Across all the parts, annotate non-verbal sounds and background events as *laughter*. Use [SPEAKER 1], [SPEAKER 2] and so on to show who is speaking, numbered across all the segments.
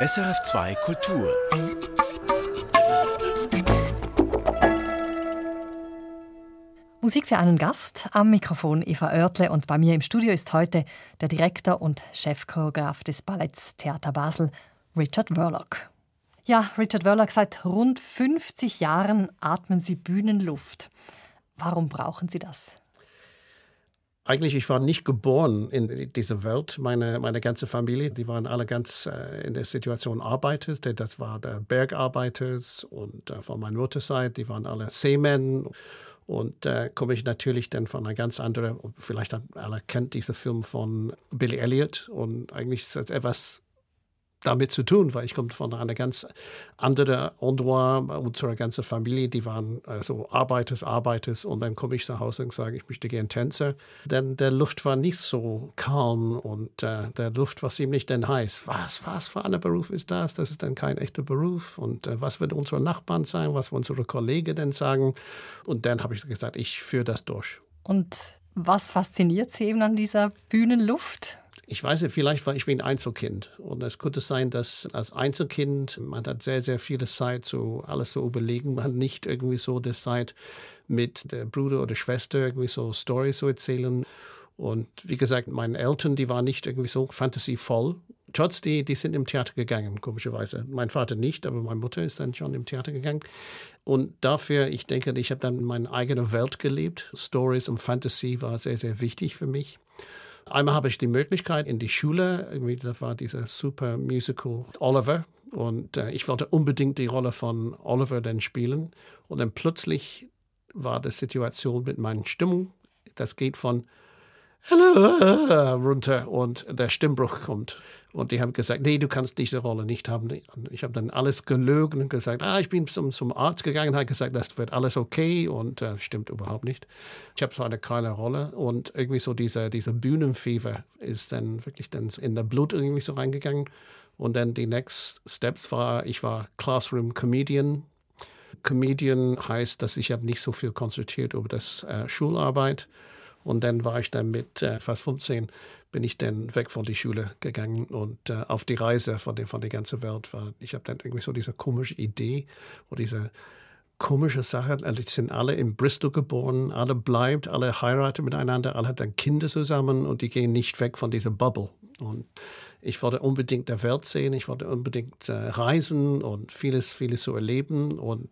[SPEAKER 1] SRF2 Kultur.
[SPEAKER 2] Musik für einen Gast. Am Mikrofon Eva Oertle und bei mir im Studio ist heute der Direktor und Chefchoreograf des Balletts Theater Basel, Richard Verlock. Ja, Richard Verlock, seit rund 50 Jahren atmen Sie Bühnenluft. Warum brauchen Sie das?
[SPEAKER 3] Eigentlich, ich war nicht geboren in dieser Welt. Meine, meine ganze Familie, die waren alle ganz äh, in der Situation Arbeiter. Das war der Bergarbeiter und äh, von meiner Mutterseite, die waren alle Seemen. Und äh, komme ich natürlich dann von einer ganz anderen, vielleicht alle kennt diesen Film von Billy Elliot. Und eigentlich ist das etwas damit zu tun, weil ich komme von einer ganz anderen Endroit, unsere ganze Familie, die waren also Arbeiters, Arbeiters und dann komme ich nach Hause und sage, ich möchte gerne Tänzer. Denn der Luft war nicht so calm und äh, der Luft war ziemlich denn heiß. Was, was für ein Beruf ist das? Das ist dann kein echter Beruf und äh, was wird unsere Nachbarn sein, was wird unsere Kollegen denn sagen? Und dann habe ich gesagt, ich führe das durch.
[SPEAKER 2] Und was fasziniert Sie eben an dieser Bühnenluft?
[SPEAKER 3] Ich weiß nicht, vielleicht war ich ein Einzelkind. Und es könnte sein, dass als Einzelkind, man hat sehr, sehr viel Zeit, so alles zu überlegen. Man hat nicht irgendwie so die Zeit, mit der Bruder oder Schwester irgendwie so Storys zu erzählen. Und wie gesagt, meine Eltern, die waren nicht irgendwie so fantasievoll. Trotz die, die sind im Theater gegangen, komischerweise. Mein Vater nicht, aber meine Mutter ist dann schon im Theater gegangen. Und dafür, ich denke, ich habe dann meine eigene Welt gelebt. Stories und Fantasy war sehr, sehr wichtig für mich. Einmal habe ich die Möglichkeit in die Schule, das war dieser super Musical Oliver. Und äh, ich wollte unbedingt die Rolle von Oliver dann spielen. Und dann plötzlich war die Situation mit meiner Stimmung, das geht von runter und der Stimmbruch kommt. Und die haben gesagt, nee, du kannst diese Rolle nicht haben. Ich habe dann alles gelogen und gesagt, ah, ich bin zum, zum Arzt gegangen habe gesagt, das wird alles okay und äh, stimmt überhaupt nicht. Ich habe so eine kleine Rolle und irgendwie so dieser diese Bühnenfieber ist dann wirklich dann in der Blut irgendwie so reingegangen. Und dann die next steps war, ich war Classroom Comedian. Comedian heißt, dass ich habe nicht so viel konzentriert über das äh, Schularbeit. Und dann war ich dann mit äh, fast 15 bin ich dann weg von der Schule gegangen und äh, auf die Reise von der, von der ganzen Welt war. Ich habe dann irgendwie so diese komische Idee oder diese komische Sache. Also sind alle in Bristol geboren, alle bleibt, alle heiraten miteinander, alle haben Kinder zusammen und die gehen nicht weg von dieser Bubble. Und ich wollte unbedingt der Welt sehen, ich wollte unbedingt äh, reisen und vieles, vieles zu erleben und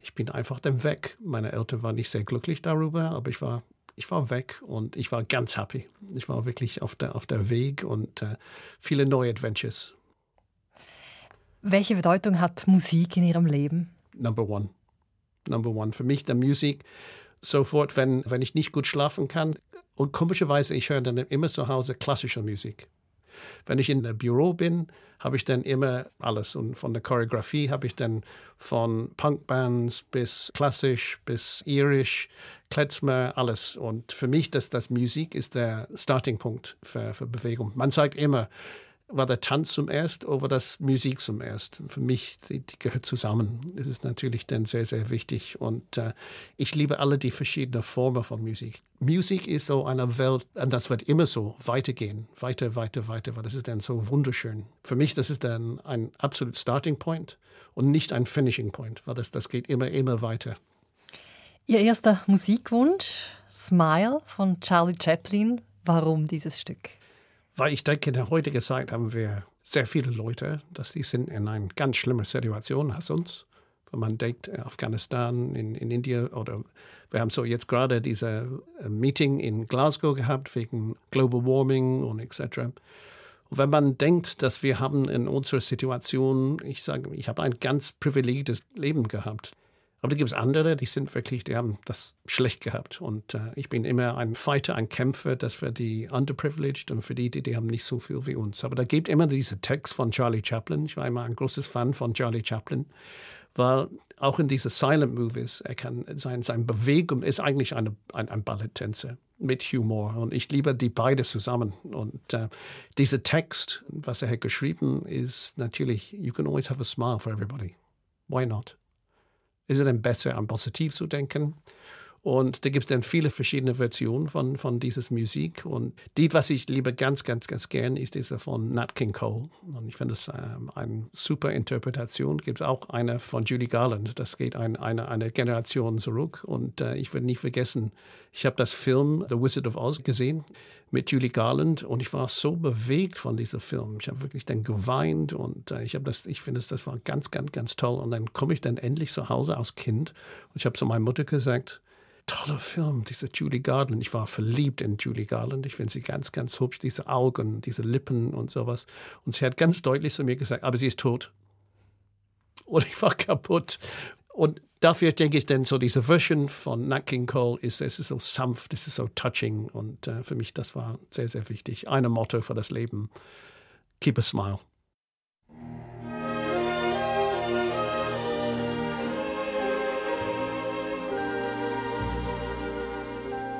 [SPEAKER 3] ich bin einfach dann weg. Meine Eltern waren nicht sehr glücklich darüber, aber ich war ich war weg und ich war ganz happy. Ich war wirklich auf der, auf der Weg und äh, viele neue Adventures.
[SPEAKER 2] Welche Bedeutung hat Musik in Ihrem Leben?
[SPEAKER 3] Number one. Number one. Für mich der Musik sofort, wenn, wenn ich nicht gut schlafen kann. Und komischerweise, ich höre dann immer zu Hause klassische Musik. Wenn ich in der Büro bin, habe ich dann immer alles. Und von der Choreografie habe ich dann von Punkbands bis klassisch bis irisch, Kletzmer, alles. Und für mich, das, das Musik ist der Startingpunkt für, für Bewegung. Man sagt immer, war der Tanz zum Erst oder das Musik zum Erst. Für mich, die, die gehört zusammen. Das ist natürlich dann sehr, sehr wichtig. Und äh, ich liebe alle die verschiedenen Formen von Musik. Musik ist so eine Welt, und das wird immer so weitergehen. Weiter, weiter, weiter, weil das ist dann so wunderschön. Für mich, das ist dann ein absolut Starting Point und nicht ein Finishing Point, weil das, das geht immer, immer weiter.
[SPEAKER 2] Ihr erster Musikwunsch, Smile von Charlie Chaplin. Warum dieses Stück?
[SPEAKER 3] Weil ich denke, in der heutigen Zeit haben wir sehr viele Leute, dass die sind in einer ganz schlimmen Situation als uns. Wenn man denkt, äh, Afghanistan, in, in Indien oder wir haben so jetzt gerade dieses äh, Meeting in Glasgow gehabt wegen Global Warming und etc. Und wenn man denkt, dass wir haben in unserer Situation, ich sage, ich habe ein ganz privilegiertes Leben gehabt. Aber da gibt es andere, die sind wirklich, die haben das schlecht gehabt. Und äh, ich bin immer ein Fighter, ein Kämpfer, das für die underprivileged und für die, die, die haben nicht so viel wie uns. Aber da gibt immer diese Text von Charlie Chaplin. Ich war immer ein großes Fan von Charlie Chaplin, weil auch in diese Silent Movies, er kann sein, seine Bewegung ist eigentlich eine, ein, ein Balletttänzer mit Humor. Und ich liebe die beide zusammen. Und äh, dieser Text, was er hat geschrieben, ist natürlich, you can always have a smile for everybody. Why not? Ist es dann besser, an positiv zu denken. Und da gibt es dann viele verschiedene Versionen von, von dieser Musik. Und die, was ich liebe ganz, ganz, ganz gern, ist diese von Nat King Cole. Und ich finde es ähm, eine super Interpretation. Gibt es auch eine von Judy Garland. Das geht ein, eine, eine Generation zurück. Und äh, ich werde nie vergessen, ich habe das Film The Wizard of Oz gesehen mit Julie Garland und ich war so bewegt von diesem Film. Ich habe wirklich dann geweint und äh, ich habe das, ich finde, das war ganz, ganz, ganz toll. Und dann komme ich dann endlich zu Hause als Kind und ich habe zu meiner Mutter gesagt, toller Film, dieser Julie Garland. Ich war verliebt in Julie Garland. Ich finde sie ganz, ganz hübsch, diese Augen, diese Lippen und sowas. Und sie hat ganz deutlich zu mir gesagt, aber sie ist tot. Und ich war kaputt. Und dafür denke ich dann so diese Version von Nat King Cole ist, es ist so sanft, es ist so touching und äh, für mich das war sehr, sehr wichtig. Ein Motto für das Leben, keep a smile.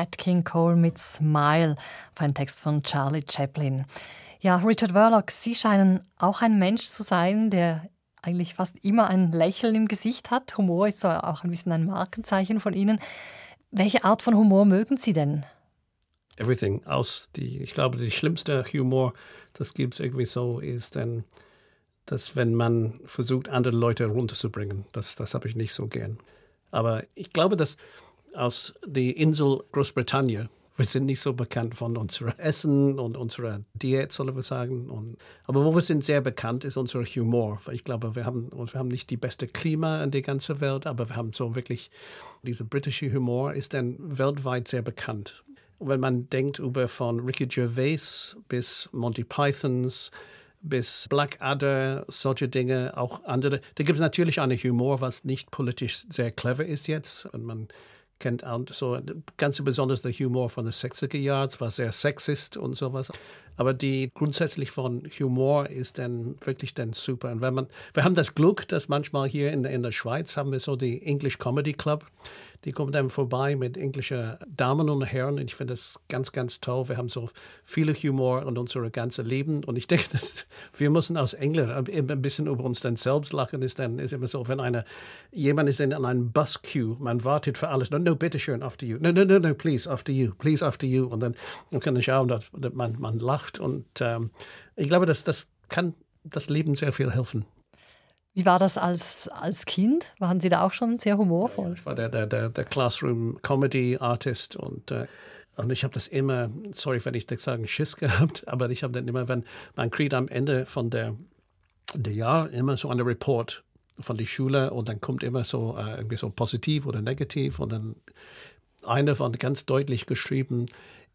[SPEAKER 2] Nat King Cole mit Smile, auf einen Text von Charlie Chaplin. Ja, Richard Verlock, Sie scheinen auch ein Mensch zu sein, der eigentlich fast immer ein Lächeln im Gesicht hat. Humor ist so auch ein bisschen ein Markenzeichen von Ihnen. Welche Art von Humor mögen Sie denn?
[SPEAKER 3] Everything. Aus die, ich glaube, die schlimmste Humor, das gibt es irgendwie so, ist dann, dass wenn man versucht, andere Leute runterzubringen. Das, das habe ich nicht so gern. Aber ich glaube, dass aus der Insel Großbritannien. Wir sind nicht so bekannt von unserem Essen und unserer Diät, sollen wir sagen. Und, aber wo wir sind sehr bekannt, ist unser Humor. Ich glaube, wir haben, wir haben nicht die beste Klima in der ganzen Welt, aber wir haben so wirklich, dieser britische Humor ist dann weltweit sehr bekannt. Und wenn man denkt über von Ricky Gervais bis Monty Pythons, bis Blackadder, solche Dinge, auch andere. Da gibt es natürlich einen Humor, was nicht politisch sehr clever ist jetzt. Und man kennt so ganz besonders der Humor von den 60er Jahren, war sehr sexist und sowas. Aber die grundsätzlich von Humor ist dann wirklich dann super. Und wenn man, wir haben das Glück, dass manchmal hier in, in der Schweiz haben wir so die English Comedy Club. Die kommen dann vorbei mit englischen Damen und Herren. Und ich finde das ganz, ganz toll. Wir haben so viele Humor in unserem ganzen Leben. Und ich denke, *laughs* dass wir müssen als Engländer ein bisschen über uns dann selbst lachen. Ist dann ist immer so, wenn eine, jemand ist in einem Bus Queue, man wartet für alles. No, no, bitteschön, after you. No, no, no, no, please, after you. Please, after you. Und dann man kann man schauen, dass man, man lacht. Und ähm, ich glaube, dass das kann das Leben sehr viel helfen.
[SPEAKER 2] Wie war das als, als Kind? Waren Sie da auch schon sehr humorvoll? Ja,
[SPEAKER 3] ich war der, der, der, der Classroom-Comedy-Artist und, äh, und ich habe das immer, sorry, wenn ich das sagen, Schiss gehabt, *laughs* aber ich habe dann immer, wenn man kriegt am Ende von der, der Jahr immer so eine Report von der Schule und dann kommt immer so äh, irgendwie so positiv oder negativ und dann einer von ganz deutlich geschrieben,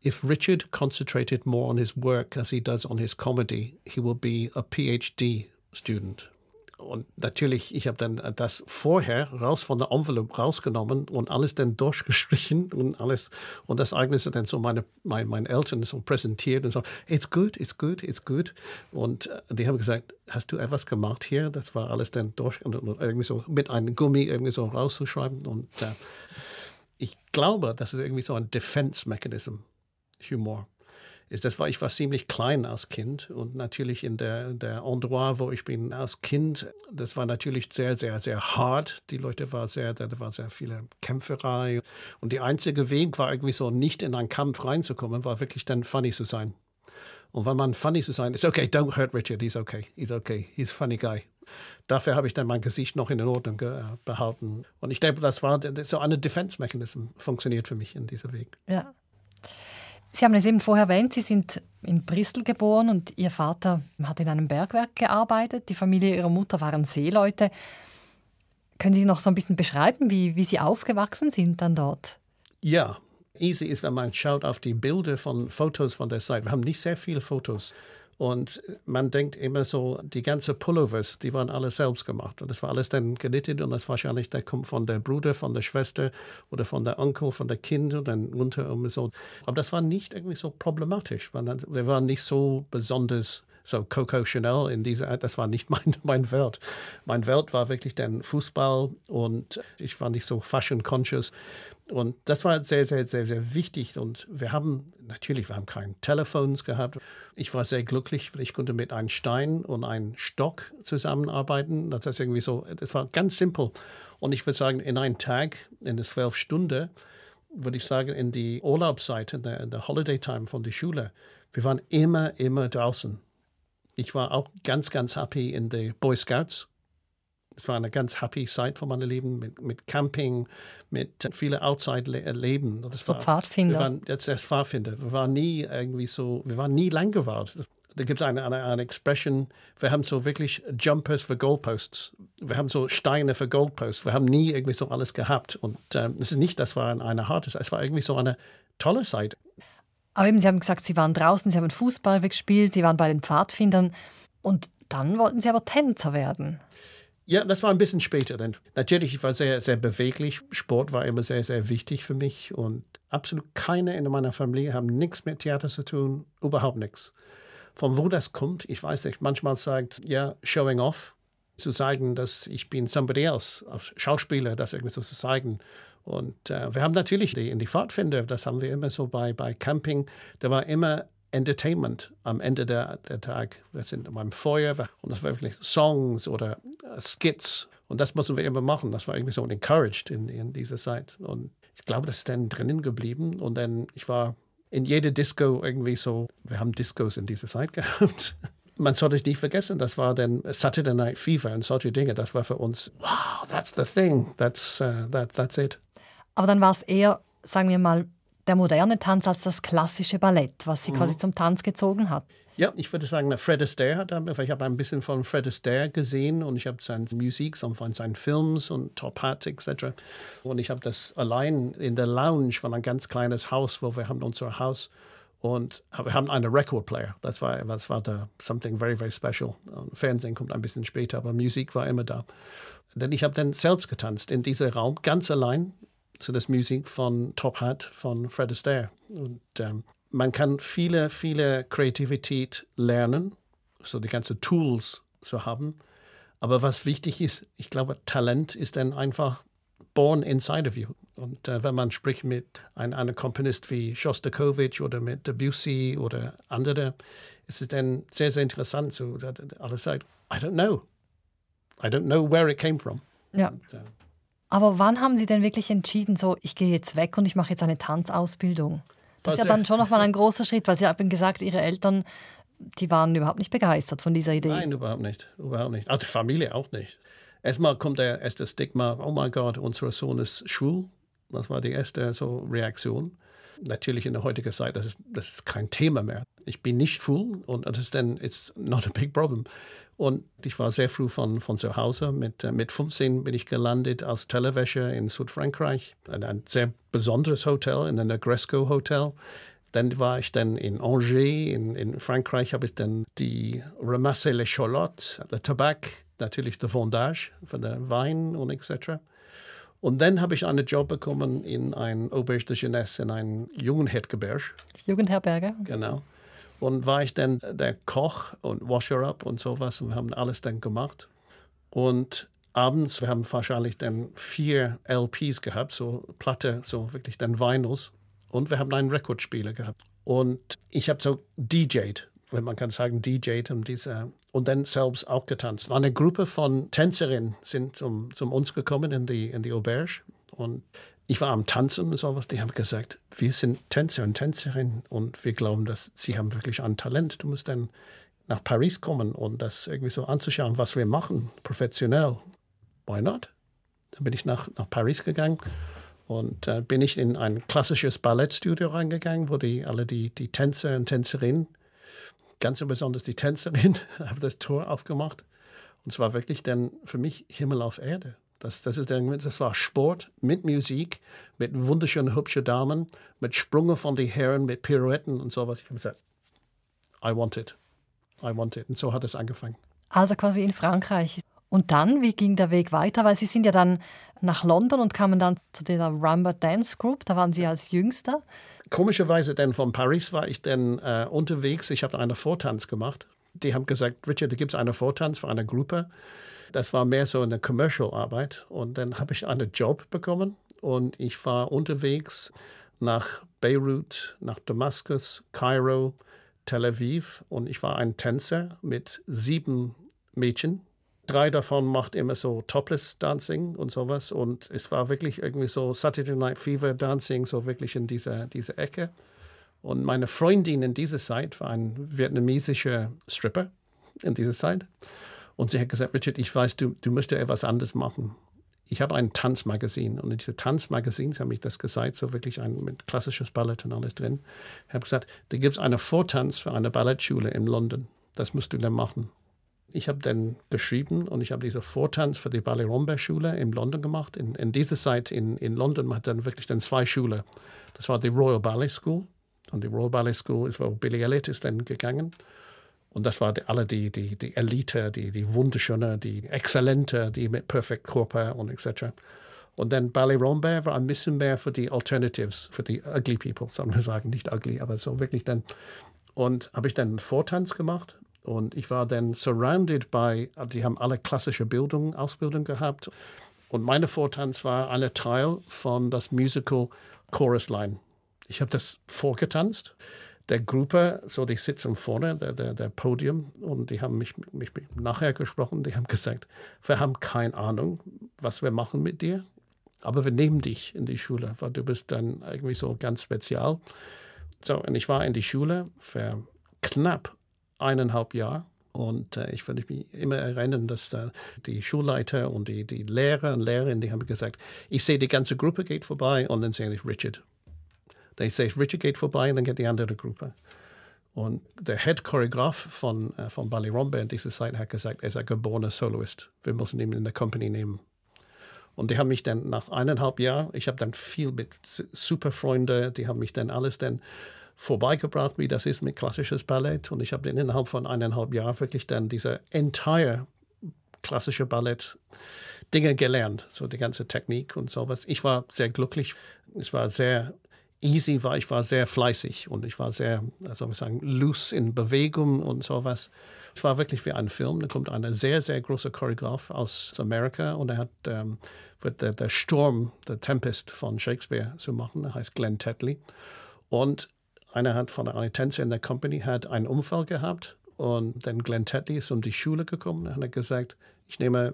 [SPEAKER 3] if Richard concentrated more on his work as he does on his comedy, he will be a PhD student. Und natürlich, ich habe dann das vorher raus von der Envelope rausgenommen und alles dann durchgestrichen und alles und das eigentlich dann so meine, meine, meinen Eltern so präsentiert und so, it's good, it's good, it's good. Und äh, die haben gesagt, hast du etwas gemacht hier? Das war alles dann durch und irgendwie so mit einem Gummi irgendwie so rauszuschreiben. Und äh, ich glaube, das ist irgendwie so ein Defense-Mechanism, Humor ist, das war, ich war ziemlich klein als Kind und natürlich in der, der Endroit, wo ich bin als Kind, das war natürlich sehr, sehr, sehr hart. Die Leute waren sehr, da war sehr viele Kämpferei und der einzige Weg war irgendwie so, nicht in einen Kampf reinzukommen, war wirklich dann funny zu sein. Und wenn man funny zu sein, ist okay, don't hurt Richard, he's okay, he's okay, he's a funny guy. Dafür habe ich dann mein Gesicht noch in Ordnung behalten. Und ich denke, das war so eine Defense-Mechanism, funktioniert für mich in diesem Weg.
[SPEAKER 2] Ja. Sie haben es eben vorher erwähnt, Sie sind in Bristol geboren und Ihr Vater hat in einem Bergwerk gearbeitet. Die Familie Ihrer Mutter waren Seeleute. Können Sie noch so ein bisschen beschreiben, wie, wie Sie aufgewachsen sind dann dort?
[SPEAKER 3] Ja, easy ist, wenn man schaut auf die Bilder von Fotos von der Zeit. Wir haben nicht sehr viele Fotos. Und man denkt immer so, die ganzen Pullovers, die waren alle selbst gemacht. Und das war alles dann genittet und das wahrscheinlich, der kommt von der Bruder, von der Schwester oder von der Onkel, von der Kind und dann runter und so. Aber das war nicht irgendwie so problematisch. Wir waren nicht so besonders so Coco Chanel in dieser, das war nicht *laughs* mein, mein Welt. Mein Welt war wirklich dann Fußball und ich war nicht so fashion conscious. Und das war sehr, sehr, sehr, sehr wichtig. Und wir haben, natürlich, wir haben kein Telefons gehabt. Ich war sehr glücklich, weil ich konnte mit einem Stein und einem Stock zusammenarbeiten. Das ist irgendwie so, das war ganz simpel. Und ich würde sagen, in einem Tag, in der zwölf Stunden, würde ich sagen, in die Urlaubszeit, in der, in der Holiday Time von der Schule, wir waren immer, immer draußen. Ich war auch ganz, ganz happy in den Boy Scouts. Es war eine ganz happy Zeit von meinem Leben mit, mit Camping, mit vielen Outside-Leben.
[SPEAKER 2] So war, Pfadfinder.
[SPEAKER 3] Wir waren jetzt als Pfadfinder. Wir waren nie irgendwie so, wir waren nie Langewart. Da gibt es eine, eine, eine Expression, wir haben so wirklich Jumpers für Goalposts. Wir haben so Steine für Goalposts. Wir haben nie irgendwie so alles gehabt. Und ähm, es ist nicht, das war eine harte Zeit, es war irgendwie so eine tolle Zeit.
[SPEAKER 2] Aber eben, Sie haben gesagt, Sie waren draußen, Sie haben Fußball gespielt, Sie waren bei den Pfadfindern und dann wollten Sie aber Tänzer werden.
[SPEAKER 3] Ja, das war ein bisschen später. Denn natürlich, ich war sehr, sehr beweglich. Sport war immer sehr, sehr wichtig für mich. Und absolut keine in meiner Familie haben nichts mit Theater zu tun, überhaupt nichts. Von wo das kommt, ich weiß nicht. Manchmal sagt, ja, showing off, zu sagen, dass ich bin somebody else, als Schauspieler, das irgendwie so zu zeigen. Und äh, wir haben natürlich die, in die Pfadfinder, das haben wir immer so bei, bei Camping, da war immer Entertainment am Ende der, der Tag. Wir sind beim Feuer und das war wirklich Songs oder uh, Skits. Und das mussten wir immer machen. Das war irgendwie so encouraged in, in dieser Zeit. Und ich glaube, das ist dann drinnen geblieben. Und dann, ich war in jeder Disco irgendwie so, wir haben Discos in dieser Zeit *laughs* gehabt. Man sollte nicht vergessen, das war dann Saturday Night Fever und solche Dinge. Das war für uns, wow, that's the thing, that's, uh, that, that's it.
[SPEAKER 2] Aber dann war es eher, sagen wir mal, der moderne Tanz als das klassische Ballett, was sie mhm. quasi zum Tanz gezogen hat.
[SPEAKER 3] Ja, ich würde sagen, Fred Astaire hat damit, ich habe ein bisschen von Fred Astaire gesehen und ich habe seine Musik von seinen Films und Top Hat etc. Und ich habe das allein in der Lounge von ein ganz kleines Haus, wo wir haben unser Haus und wir haben einen Record Player. Das war, das war da something very, very special. Und Fernsehen kommt ein bisschen später, aber Musik war immer da. Denn ich habe dann selbst getanzt in diesem Raum, ganz allein zu der Musik von Top Hat von Fred Astaire. Und ähm, man kann viele, viele Kreativität lernen, so die ganzen Tools zu haben. Aber was wichtig ist, ich glaube, Talent ist dann einfach born inside of you. Und äh, wenn man spricht mit einem, einem Komponist wie Shostakovich oder mit Debussy oder andere, ist es dann sehr, sehr interessant. So, alle sagen, I don't know. I don't know where it came from.
[SPEAKER 2] Ja. Und, äh, Aber wann haben Sie denn wirklich entschieden, so, ich gehe jetzt weg und ich mache jetzt eine Tanzausbildung? Das ist ja dann schon nochmal ein großer Schritt, weil Sie haben gesagt, Ihre Eltern, die waren überhaupt nicht begeistert von dieser Idee.
[SPEAKER 3] Nein, überhaupt nicht. Überhaupt nicht. Auch die Familie auch nicht. Erstmal kommt der erste Stigma, oh mein Gott, unser Sohn ist schwul. Das war die erste so Reaktion. Natürlich in der heutigen Zeit, das ist, das ist kein Thema mehr. Ich bin nicht schwul und das ist dann, it's not a big problem. Und ich war sehr früh von, von zu Hause. Mit, äh, mit 15 bin ich gelandet als Tellerwäscher in Südfrankreich. Ein, ein sehr besonderes Hotel, in einem Gresco Hotel. Dann war ich dann in Angers, in, in Frankreich habe ich dann die Ramasse les Charlotte, der Tabak, natürlich der Vendage für den Wein und etc. Und dann habe ich einen Job bekommen in ein Auberge de Jeunesse, in einem Jugendherberge.
[SPEAKER 2] Jugendherberge?
[SPEAKER 3] Genau. Und war ich dann der Koch und Washer-up und sowas und wir haben alles dann gemacht. Und abends, wir haben wahrscheinlich dann vier LPs gehabt, so Platte, so wirklich dann Vinyls. Und wir haben einen Rekordspieler gehabt. Und ich habe so DJed, wenn man kann sagen, DJed und, diese, und dann selbst auch getanzt. Eine Gruppe von Tänzerinnen sind zum, zum uns gekommen in die, in die Auberge. Und ich war am Tanzen und sowas, die haben gesagt, wir sind Tänzer und Tänzerinnen und wir glauben, dass sie haben wirklich ein Talent. Du musst dann nach Paris kommen und das irgendwie so anzuschauen, was wir machen, professionell. Why not? Dann bin ich nach, nach Paris gegangen und äh, bin ich in ein klassisches Ballettstudio reingegangen, wo die alle die, die Tänzer und Tänzerinnen, ganz besonders die Tänzerin, *laughs* haben das Tor aufgemacht. Und es war wirklich dann für mich Himmel auf Erde. Das, das, ist dann, das war Sport mit Musik, mit wunderschönen, hübschen Damen, mit Sprüngen von den Herren, mit Pirouetten und sowas. Ich habe gesagt, I want it. I want it. Und so hat es angefangen.
[SPEAKER 2] Also quasi in Frankreich. Und dann, wie ging der Weg weiter? Weil Sie sind ja dann nach London und kamen dann zu dieser Rumba Dance Group. Da waren Sie als Jüngster.
[SPEAKER 3] Komischerweise, denn von Paris war ich dann äh, unterwegs. Ich habe einen Vortanz gemacht. Die haben gesagt, Richard, da gibt es einen Vortanz für eine Gruppe. Das war mehr so eine Commercial-Arbeit. Und dann habe ich einen Job bekommen und ich war unterwegs nach Beirut, nach Damaskus, Kairo, Tel Aviv und ich war ein Tänzer mit sieben Mädchen. Drei davon macht immer so Topless Dancing und sowas und es war wirklich irgendwie so Saturday Night Fever Dancing, so wirklich in dieser, dieser Ecke. Und meine Freundin in dieser Zeit war ein vietnamesischer Stripper in dieser Zeit. Und sie hat gesagt, Richard, ich weiß, du, du möchtest etwas anderes machen. Ich habe ein Tanzmagazin und in diesem Tanzmagazin, sie haben mich das gesagt, so wirklich ein mit klassisches Ballett und alles drin. Ich habe gesagt, da gibt es einen Vortanz für eine Ballettschule in London. Das musst du dann machen. Ich habe dann geschrieben und ich habe diesen Vortanz für die Ballet Rombert Schule in London gemacht. In, in dieser Zeit in, in London man hat dann wirklich dann zwei Schulen. Das war die Royal Ballet School und die Royal Ballet School ist, wo Billy Elliot ist dann gegangen. Und das war die, alle die, die, die Elite, die, die Wunderschöne, die Exzellente, die mit Perfect Körper und etc. Und dann Ballet Rombert war ein bisschen mehr für die Alternatives, für die ugly people, sollen wir sagen, nicht ugly, aber so wirklich dann. Und habe ich dann Vortanz gemacht und ich war dann surrounded by, die haben alle klassische Bildung, Ausbildung gehabt. Und meine Vortanz war eine Teil von das Musical Chorus Line. Ich habe das vorgetanzt der Gruppe, so die sitzen vorne, der, der, der Podium, und die haben mich, mich, mich nachher gesprochen, die haben gesagt, wir haben keine Ahnung, was wir machen mit dir, aber wir nehmen dich in die Schule, weil du bist dann irgendwie so ganz spezial. So, und ich war in die Schule für knapp eineinhalb Jahre. Und äh, ich würde mich immer erinnern, dass da die Schulleiter und die, die Lehrer und Lehrerinnen, die haben gesagt, ich sehe, die ganze Gruppe geht vorbei und dann sehe ich Richard. Dann sehe ich, Richard geht vorbei und dann geht die andere Gruppe. Und der Head Choreograf von, äh, von Ballet Rombe in dieser Zeit hat gesagt, er ist ein geborener Soloist. Wir müssen ihn in der Company nehmen. Und die haben mich dann nach eineinhalb Jahren, ich habe dann viel mit super Freunden, die haben mich dann alles dann vorbeigebracht, wie das ist mit klassisches Ballett. Und ich habe innerhalb von eineinhalb Jahren wirklich dann diese entire klassische Ballett Dinge gelernt, so die ganze Technik und sowas. Ich war sehr glücklich. Es war sehr easy war. Ich war sehr fleißig und ich war sehr, soll ich sagen, loose in Bewegung und sowas. Es war wirklich wie ein Film. Da kommt ein sehr, sehr großer Choreograf aus Amerika und er hat ähm, wird der, der Sturm, der Tempest von Shakespeare zu machen. Er heißt Glenn Tetley. Und einer hat von einer Tänzer in der Company hat einen Unfall gehabt und dann Glenn Tetley ist um die Schule gekommen und hat gesagt, ich nehme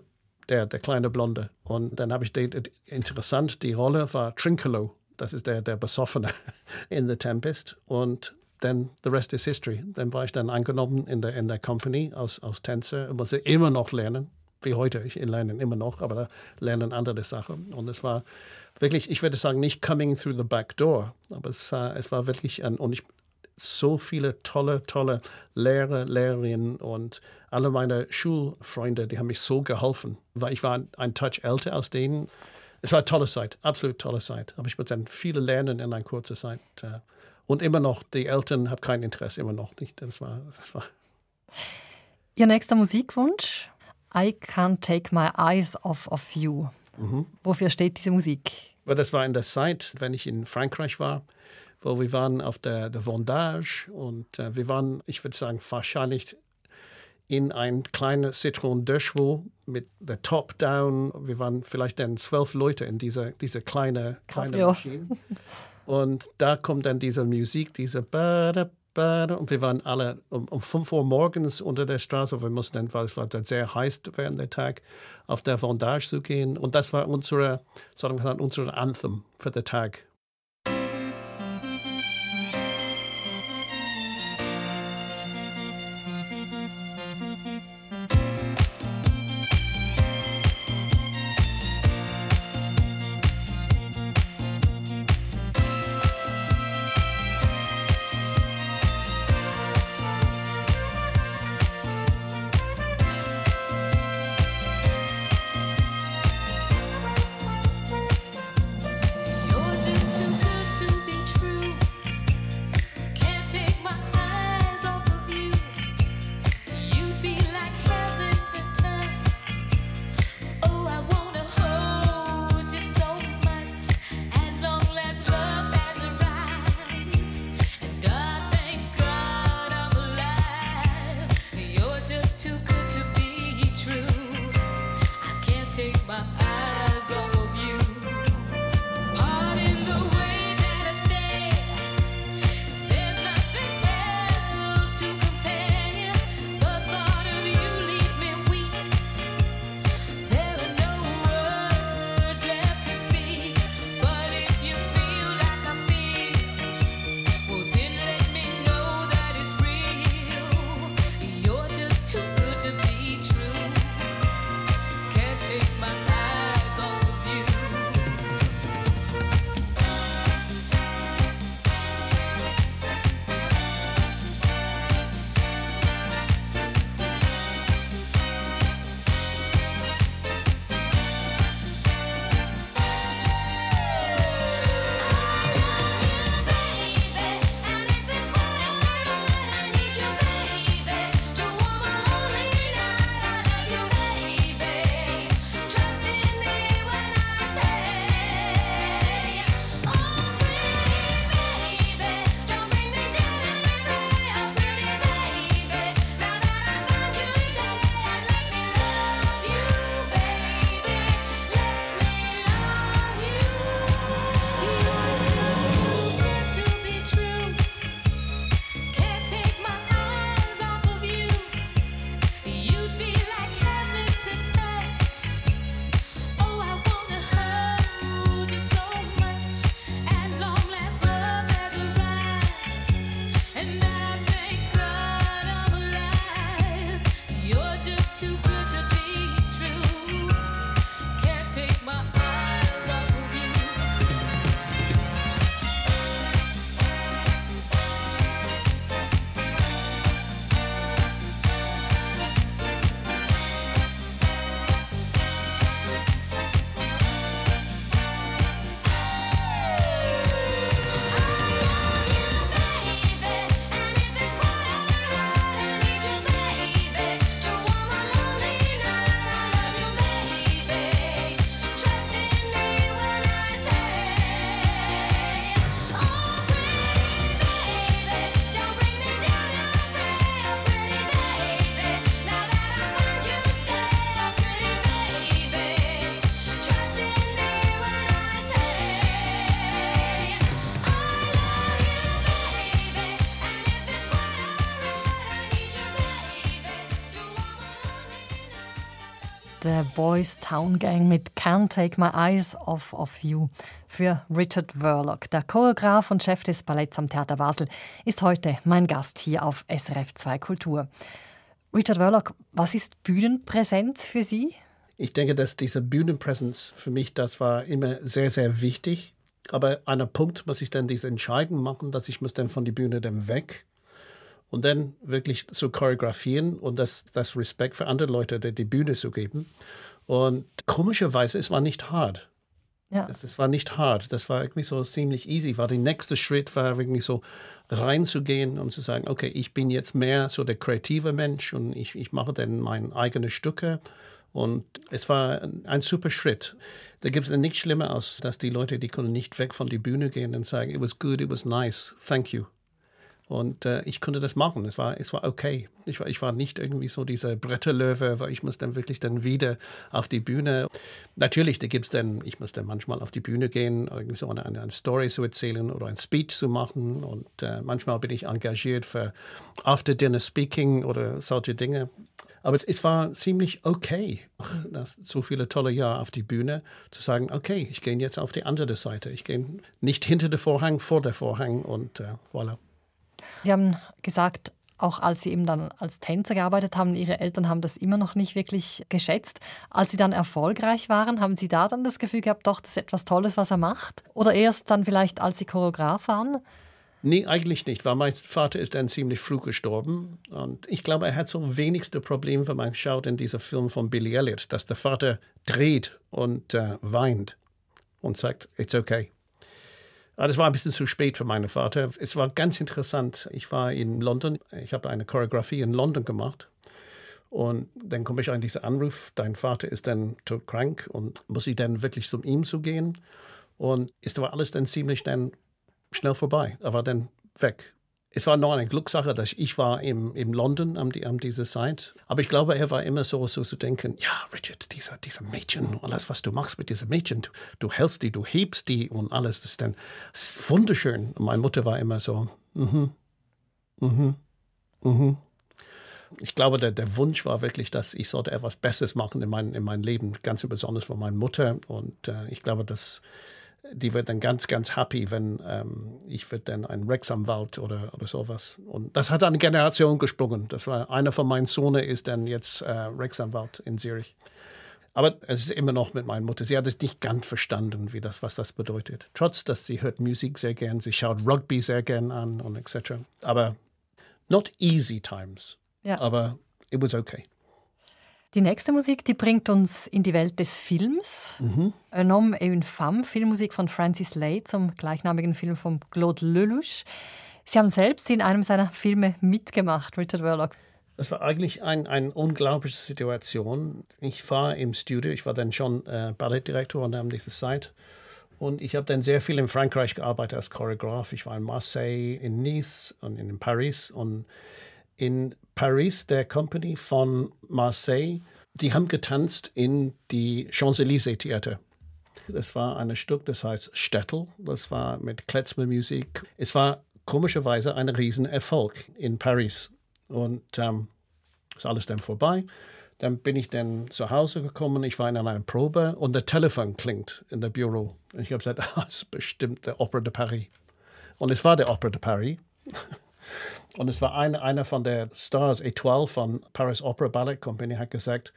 [SPEAKER 3] der, der kleine Blonde. Und dann habe ich den, interessant, die Rolle war Trinkelo, das ist der, der Besoffene *laughs* in The Tempest. Und dann the rest is history. Dann war ich dann angenommen in der, in der Company als, als Tänzer und musste immer noch lernen, wie heute. Ich lerne immer noch, aber da lernen andere Sachen. Und es war wirklich, ich würde sagen, nicht coming through the back door, aber es, war, es war wirklich ein, und ich, so viele tolle, tolle Lehrer, Lehrerinnen und alle meine Schulfreunde, die haben mich so geholfen, weil ich war ein Touch älter als denen. Es war eine tolle Zeit, absolut tolle Zeit. Aber ich musste dann viele lernen in einer kurzen Zeit. Äh, und immer noch, die Eltern haben kein Interesse, immer noch nicht. Das war, das war.
[SPEAKER 2] Ihr nächster Musikwunsch? I can't take my eyes off of you. Mhm. Wofür steht diese Musik?
[SPEAKER 3] Das war in der Zeit, wenn ich in Frankreich war, wo wir waren auf der, der Vendage und äh, wir waren, ich würde sagen, wahrscheinlich in ein kleines Citroën Dechevaux mit der Top-Down. Wir waren vielleicht dann zwölf Leute in dieser, dieser kleine, kleine Maschine. Und da kommt dann diese Musik, diese Bada, Bada. Und wir waren alle um, um 5 Uhr morgens unter der Straße. Wir mussten weil es war sehr heiß während der Tag, auf der Vendage zu gehen. Und das war unsere, sagen wir unsere Anthem für den Tag.
[SPEAKER 2] Boys Town Gang mit Can't Take My Eyes Off of You für Richard Verloc. Der Choreograf und Chef des Balletts am Theater Basel ist heute mein Gast hier auf SRF 2 Kultur. Richard Verloc, was ist Bühnenpräsenz für Sie?
[SPEAKER 3] Ich denke, dass diese Bühnenpräsenz für mich, das war immer sehr, sehr wichtig. Aber an einem Punkt muss ich dann diese Entscheidung machen, dass ich muss dann von der Bühne dann weg und dann wirklich zu choreografieren und das, das Respekt für andere Leute die, die Bühne zu geben. Und komischerweise, es war nicht hart. Ja. Es, es, war nicht hart. Das war irgendwie so ziemlich easy. War der nächste Schritt war wirklich so reinzugehen und zu sagen, okay, ich bin jetzt mehr so der kreative Mensch und ich, ich mache dann meine eigenen Stücke. Und es war ein super Schritt. Da gibt es nichts schlimmer als, dass die Leute, die können nicht weg von der Bühne gehen und sagen, it was good, it was nice, thank you. Und äh, ich konnte das machen. Es war, es war okay. Ich war, ich war nicht irgendwie so dieser Bretterlöwe, weil ich muss dann wirklich dann wieder auf die Bühne. Natürlich, da gibt es dann, ich muss dann manchmal auf die Bühne gehen, irgendwie so eine, eine Story zu erzählen oder ein Speech zu machen. Und äh, manchmal bin ich engagiert für After-Dinner-Speaking oder solche Dinge. Aber es, es, war ziemlich okay, nach so viele tolle Jahre auf die Bühne, zu sagen, okay, ich gehe jetzt auf die andere Seite. Ich gehe nicht hinter den Vorhang, vor der Vorhang und äh, voilà.
[SPEAKER 2] Sie haben gesagt, auch als Sie eben dann als Tänzer gearbeitet haben, Ihre Eltern haben das immer noch nicht wirklich geschätzt. Als Sie dann erfolgreich waren, haben Sie da dann das Gefühl gehabt, doch, das ist etwas Tolles, was er macht? Oder erst dann vielleicht, als Sie Choreograf waren?
[SPEAKER 3] Nee, eigentlich nicht, weil mein Vater ist dann ziemlich früh gestorben. Und ich glaube, er hat so wenigste Problem, wenn man schaut in dieser Film von Billy Elliot, dass der Vater dreht und äh, weint und sagt, it's okay. Aber das war ein bisschen zu spät für meinen Vater. Es war ganz interessant. Ich war in London. Ich habe eine Choreografie in London gemacht. Und dann komme ich an diesen Anruf, dein Vater ist dann krank und muss ich dann wirklich zu ihm zu gehen. Und es war alles dann ziemlich dann schnell vorbei. Er war dann weg es war noch eine Glückssache, dass ich war im, im London die, an dieser Zeit. Aber ich glaube, er war immer so, so zu denken, ja, Richard, dieser, dieser Mädchen, alles, was du machst mit diesen Mädchen, du, du hältst die, du hebst die und alles, das ist dann wunderschön. Und meine Mutter war immer so, mhm, mhm, mhm. Ich glaube, der, der Wunsch war wirklich, dass ich sollte etwas Besseres machen in, mein, in meinem Leben, ganz besonders von meiner Mutter. Und äh, ich glaube, dass die wird dann ganz, ganz happy, wenn ähm, ich wird dann ein Rechtsanwalt oder, oder sowas. Und das hat eine Generation gesprungen. Das war einer von meinen Sohnen ist dann jetzt äh, Rechtsanwalt in Zürich. Aber es ist immer noch mit meiner Mutter. Sie hat es nicht ganz verstanden, wie das, was das bedeutet. Trotz, dass sie hört Musik sehr gern, sie schaut Rugby sehr gern an und etc. Aber not easy times. Ja. Aber it was okay.
[SPEAKER 2] Die nächste Musik, die bringt uns in die Welt des Films. Mhm. Un homme et une femme, Filmmusik von Francis Lay zum gleichnamigen Film von Claude Lelouch. Sie haben selbst in einem seiner Filme mitgemacht, Richard Verloc.
[SPEAKER 3] Das war eigentlich ein, eine unglaubliche Situation. Ich war im Studio, ich war dann schon äh, Ballettdirektor an dieser Zeit. Und ich habe dann sehr viel in Frankreich gearbeitet als Choreograf. Ich war in Marseille, in Nice und in Paris. Und in Paris, der Company von Marseille, die haben getanzt in die Champs-Élysées-Theater. Das war ein Stück, das heißt Städtel. Das war mit Kletzmer-Musik. Es war komischerweise ein Riesenerfolg in Paris. Und ähm, ist alles dann vorbei. Dann bin ich dann zu Hause gekommen. Ich war in einer Probe und der Telefon klingt in der Büro. Und ich habe gesagt, *laughs* das ist bestimmt der Opera de Paris. Und es war der Opera de Paris. *laughs* Und es war ein, einer von der Stars Etoile von Paris Opera Ballet Company hat gesagt,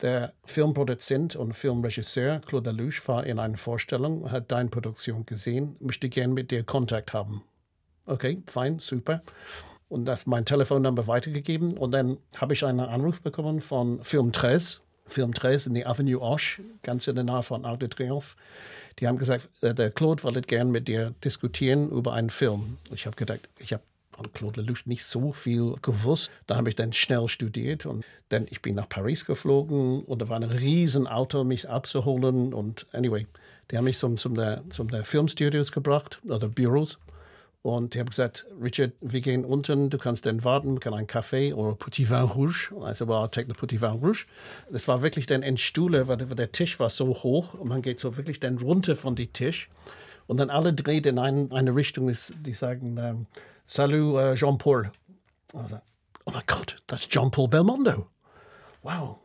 [SPEAKER 3] der Filmproduzent und Filmregisseur Claude Lelouch war in einer Vorstellung, hat deine Produktion gesehen, möchte gerne mit dir Kontakt haben. Okay, fein, super. Und das mein Telefonnummer weitergegeben. Und dann habe ich einen Anruf bekommen von Film 13, Film 13 in der Avenue Oche, ganz in der Nähe von Arc de Triomphe. Die haben gesagt, äh, der Claude wollte gerne mit dir diskutieren über einen Film. Ich habe gedacht, ich habe von Claude Lelouch nicht so viel gewusst. Da habe ich dann schnell studiert und dann ich bin nach Paris geflogen und da war ein riesen Auto, mich abzuholen und anyway, die haben mich zum, zum, der, zum der Filmstudios gebracht oder Büros und die haben gesagt, Richard, wir gehen unten, du kannst dann warten, wir können einen Kaffee oder Petit Vin Rouge. Also war take the Petit Vin Rouge. Das war wirklich dann in Stuhle, weil der Tisch war so hoch und man geht so wirklich dann runter von dem Tisch. Und dann alle dreht in eine, eine Richtung, die sagen, ähm, Salut uh, Jean-Paul. oh mein Gott, that's Jean-Paul Belmondo. Wow.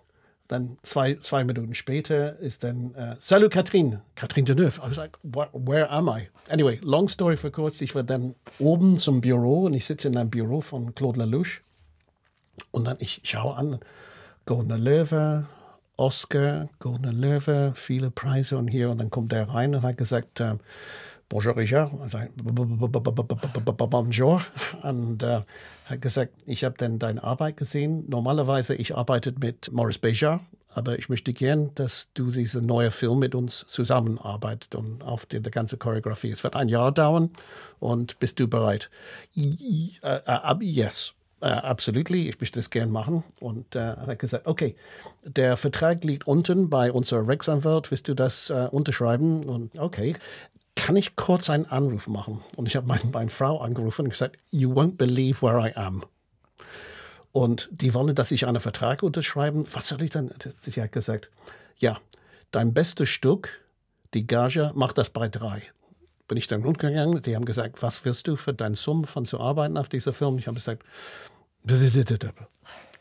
[SPEAKER 3] Dann zwei, zwei Minuten später ist dann, uh, Salut Catherine, Catherine Deneuve. I was like, where, where am I? Anyway, long story for kurz, ich war dann oben zum Büro und ich sitze in einem Büro von Claude Lelouch und dann ich schaue an, Goldene Löwe, Oscar, Goldene Löwe, viele Preise und hier und dann kommt der rein und hat gesagt, uh, Bonjour Richard, also, Bonjour und uh, hat gesagt, ich habe dann deine Arbeit gesehen. Normalerweise ich arbeite mit Maurice Béjart, aber ich möchte gern, dass du diesen neuen Film mit uns zusammenarbeitest und auf die, die ganze Choreografie. Es wird ein Jahr dauern und bist du bereit? Uh, uh, yes. Uh, absolutely, ich möchte das gern machen. Und äh, uh, hat gesagt, okay, der Vertrag liegt unten bei unserer Rechtsanwalt, willst du das äh, unterschreiben? Und okay, kann ich kurz einen Anruf machen? Und ich habe meine, meine Frau angerufen und gesagt, you won't believe where I am. Und die wollen, dass ich einen Vertrag unterschreiben. Was soll ich dann? Sie hat gesagt, ja, dein bestes Stück, die Gage, mach das bei drei. Bin ich dann rundgegangen. Die haben gesagt, was willst du für deine Summe von zu arbeiten auf dieser Film? Ich habe gesagt,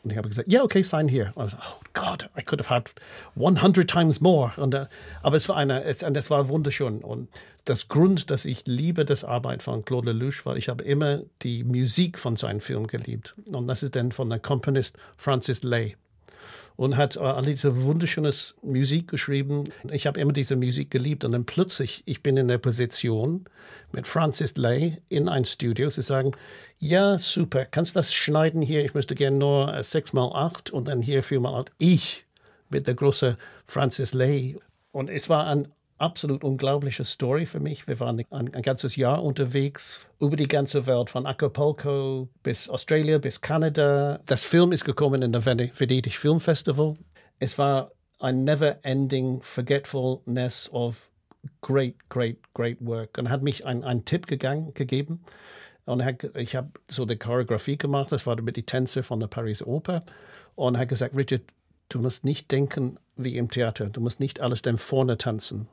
[SPEAKER 3] und ich habe gesagt, ja, yeah, okay, sign here. Und so, oh Gott, I could have had 100 times more. Und, uh, aber es war eine, es, und das war wunderschön. Und das Grund, dass ich liebe das Arbeit von Claude Lelouch, weil ich habe immer die Musik von seinem Film geliebt. Und das ist dann von der Komponist Francis Lay und hat all diese wunderschöne Musik geschrieben. Ich habe immer diese Musik geliebt und dann plötzlich, ich bin in der Position mit Francis Lay in ein Studio. Sie sagen, ja, super, kannst du das schneiden hier? Ich möchte gerne nur 6 mal 8 und dann hier 4 mal 8. Ich mit der großen Francis Lay. Und es war ein absolut unglaubliche Story für mich. Wir waren ein, ein, ganzes Jahr unterwegs über die ganze Welt, von Acapulco bis Australien bis Kanada. Das Film ist gekommen in der Venedig Film Festival. Es war ein never-ending forgetfulness of great, great, great work. Und hat mich einen Tipp gegangen, gegeben. Und ich habe so die Choreografie gemacht, das war mit die Tänze von der Paris Oper. Und er hat gesagt, Richard, du musst nicht denken wie im Theater. Du musst nicht alles dann vorne tanzen.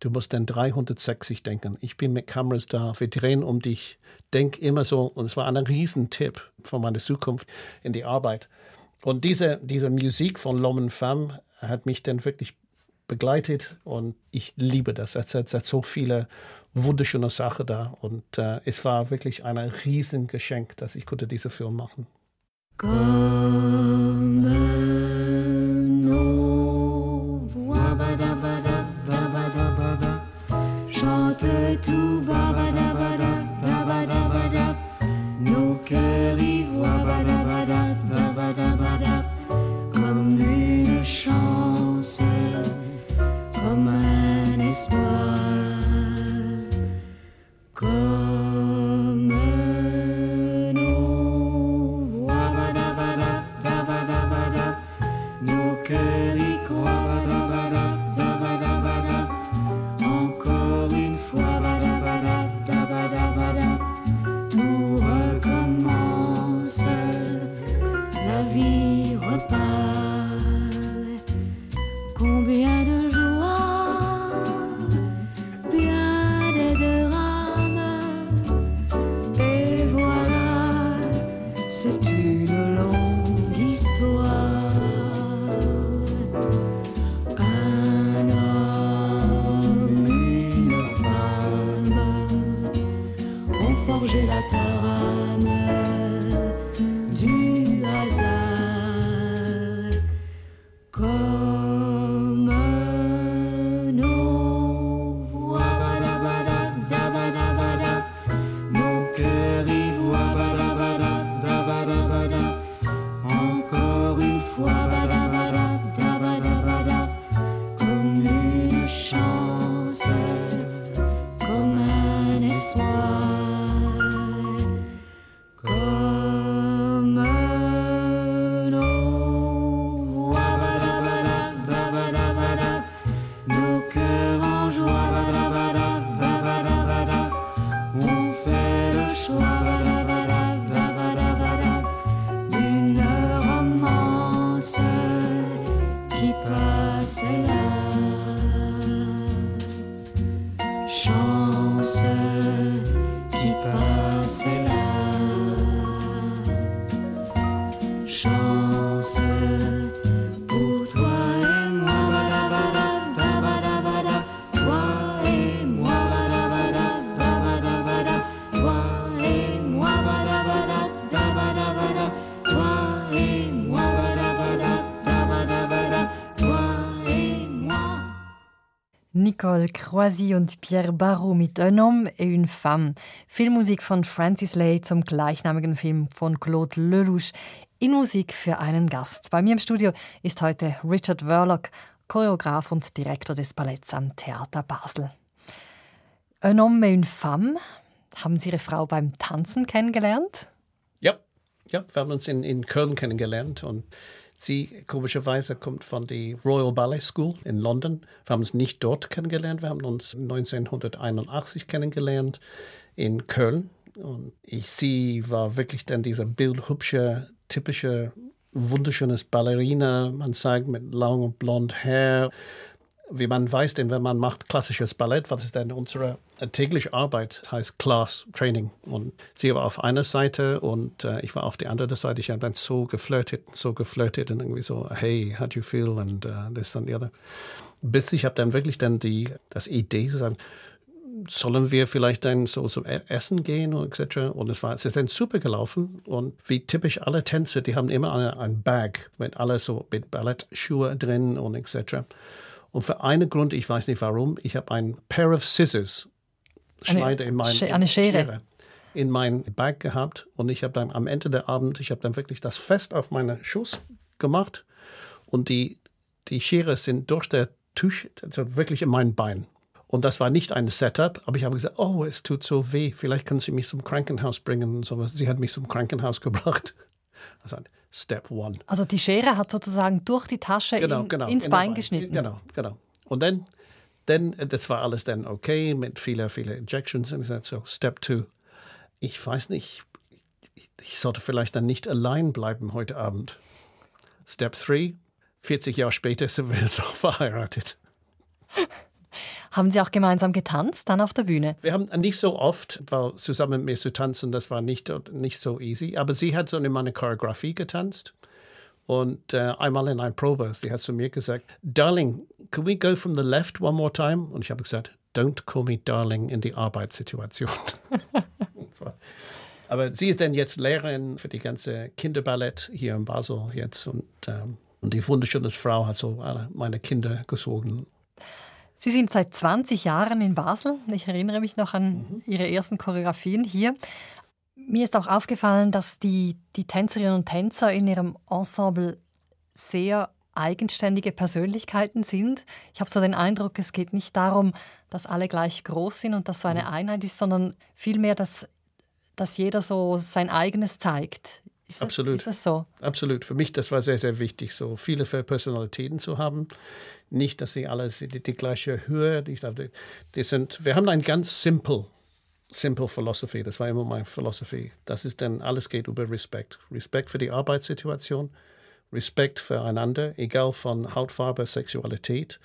[SPEAKER 3] Du musst dann 360 denken. Ich bin mit Kameras da, wir drehen um dich. Denk immer so. Und es war ein Riesentipp für meine Zukunft in die Arbeit. Und diese, diese Musik von L'Homme Femme hat mich dann wirklich begleitet und ich liebe das. Es hat, es hat so viele wunderschöne Sachen da und äh, es war wirklich ein Riesengeschenk, dass ich konnte diesen Film machen. Comme navio a par.
[SPEAKER 2] Nicole Croisy und Pierre Barrault mit Un homme et une femme. Filmmusik von Francis Lay zum gleichnamigen Film von Claude Lelouch in Musik für einen Gast. Bei mir im Studio ist heute Richard Verloc, Choreograf und Direktor des Balletts am Theater Basel. Un homme et une femme. Haben Sie Ihre Frau beim Tanzen kennengelernt?
[SPEAKER 3] Ja, ja wir haben uns in, in Köln kennengelernt und Sie komischerweise kommt von der Royal Ballet School in London. Wir haben uns nicht dort kennengelernt, wir haben uns 1981 kennengelernt in Köln. Und ich, sie war wirklich dann diese bildhübsche, typische, wunderschönes Ballerina, man sagt mit langem blond Haar, wie man weiß, denn wenn man macht klassisches Ballett, was ist denn unsere tägliche Arbeit, heißt Class Training. Und sie war auf einer Seite und äh, ich war auf der anderen Seite. Ich habe dann so geflirtet, so geflirtet und irgendwie so, hey, how do you feel? Und this and the other. Bis ich habe dann wirklich dann die, das Idee zu sagen, sollen wir vielleicht dann so zum e-, Essen gehen und etc. Und es war, es ist dann super gelaufen und wie typisch alle Tänzer, die haben immer ein Bag mit alles so mit Ballettschuhe drin und etc. Und für einen Grund, ich weiß nicht warum, ich habe ein Pair of Scissors, Schneide in mein,
[SPEAKER 2] eine Schere. Schere
[SPEAKER 3] in mein Bag gehabt und ich habe dann am Ende der Abend, ich habe dann wirklich das fest auf meine Schuss gemacht und die, die Schere sind durch der Tisch, also wirklich in mein Bein. Und das war nicht ein Setup, aber ich habe gesagt, oh, es tut so weh, vielleicht können Sie mich zum Krankenhaus bringen und sowas. Sie hat mich zum Krankenhaus *laughs* gebracht. Also Step One.
[SPEAKER 2] Also die Schere hat sozusagen durch die Tasche genau, in, genau, ins in Bein, Bein geschnitten.
[SPEAKER 3] Genau, genau. Und dann, dann, das war alles dann okay mit vielen, vielen Injections. Und ich sagte so, Step Two. Ich weiß nicht, ich sollte vielleicht dann nicht allein bleiben heute Abend. Step Three, 40 Jahre später sind wir *laughs* noch verheiratet.
[SPEAKER 2] Haben Sie auch gemeinsam getanzt dann auf der Bühne?
[SPEAKER 3] Wir haben nicht so oft, weil zusammen mit mir zu tanzen, das war nicht, nicht so easy. Aber sie hat so in meine Choreografie getanzt. Und äh, einmal in einer Probe, sie hat zu mir gesagt, Darling, can we go from the left one more time? Und ich habe gesagt, don't call me Darling in die Arbeitssituation. *laughs* Aber sie ist dann jetzt Lehrerin für die ganze Kinderballett hier in Basel jetzt. Und, ähm, und die wunderschöne Frau hat so alle meine Kinder gesogen.
[SPEAKER 2] Sie sind seit 20 Jahren in Basel. Ich erinnere mich noch an mhm. Ihre ersten Choreografien hier. Mir ist auch aufgefallen, dass die, die Tänzerinnen und Tänzer in ihrem Ensemble sehr eigenständige Persönlichkeiten sind. Ich habe so den Eindruck, es geht nicht darum, dass alle gleich groß sind und dass so eine mhm. Einheit ist, sondern vielmehr, dass, dass jeder so sein eigenes zeigt. Ist
[SPEAKER 3] Absolut.
[SPEAKER 2] Das, ist das so?
[SPEAKER 3] Absolut. Für mich, das war sehr, sehr wichtig, so viele Personalitäten zu haben. Nicht, dass sie alle die, die gleiche Höhe, die, die sind, wir haben ein ganz simple, simple Philosophy. Das war immer meine Philosophie. Das ist dann, alles geht über Respekt. Respekt für die Arbeitssituation, Respekt füreinander, egal von Hautfarbe, Sexualität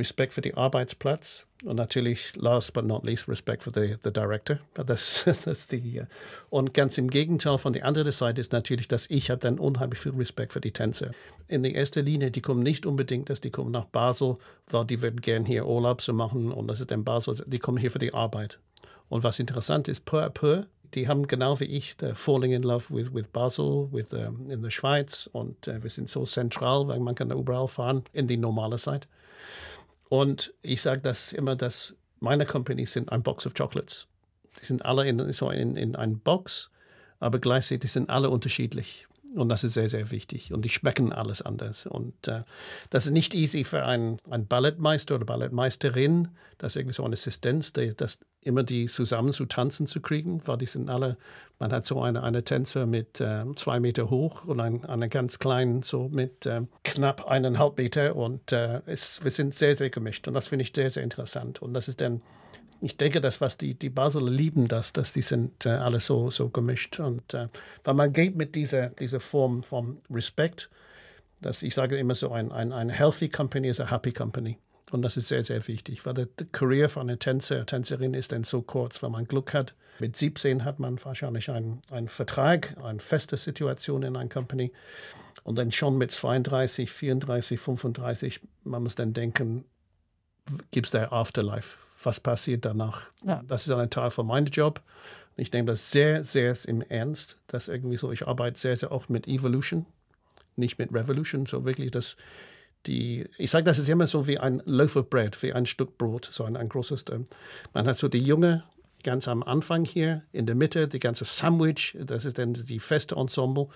[SPEAKER 3] Respekt für den Arbeitsplatz und natürlich, last but not least, Respekt für den Director. Das, das die, und ganz im Gegenteil von der anderen Seite ist natürlich, dass ich habe dann unheimlich viel Respekt für die Tänzer. In der ersten Linie, die kommen nicht unbedingt, dass die kommen nach Basel, weil die würden gerne hier Urlaub zu machen und das ist in Basel, die kommen hier für die Arbeit. Und was interessant ist, peu à peu, die haben genau wie ich falling in love with, with Basel, with, um, in der Schweiz und uh, wir sind so zentral, weil man kann überall fahren in die normale Zeit. Und ich sage das immer, dass meine Companies sind ein Box of Chocolates. Die sind alle in, so in, in einer Box, aber gleichzeitig sind alle unterschiedlich. Und das ist sehr, sehr wichtig. Und die schmecken alles anders. Und äh, das ist nicht easy für einen, einen Ballettmeister oder Ballettmeisterin, das ist irgendwie so eine Assistenz, die, das immer die zusammen zu tanzen zu kriegen, weil die sind alle, man hat so eine, eine Tänzer mit äh, zwei Meter hoch und ein, eine ganz kleinen, so mit äh, knapp eineinhalb Meter. Und äh, es, wir sind sehr, sehr gemischt. Und das finde ich sehr, sehr interessant. Und das ist dann ich denke, das, was die, die Basler lieben, das, dass die sind äh, alle so, so gemischt. Und äh, weil man geht mit dieser, dieser Form von Respekt, dass ich sage immer so, ein, ein, ein healthy company is a happy company. Und das ist sehr, sehr wichtig, weil der Career von einer Tänzer, Tänzerin ist dann so kurz, wenn man Glück hat. Mit 17 hat man wahrscheinlich einen, einen Vertrag, eine feste Situation in einer Company. Und dann schon mit 32, 34, 35, man muss dann denken, gibt es da Afterlife? Was passiert danach. Ja. Das ist ein Teil von meinem Job. Ich nehme das sehr, sehr im Ernst. dass irgendwie so, ich arbeite sehr, sehr oft mit Evolution, nicht mit Revolution. So wirklich, dass die, ich sage, das ist immer so wie ein Loaf of Bread, wie ein Stück Brot, so ein, ein großes. Man hat so die junge ganz am Anfang hier, in der Mitte die ganze Sandwich, das ist dann die feste Ensemble.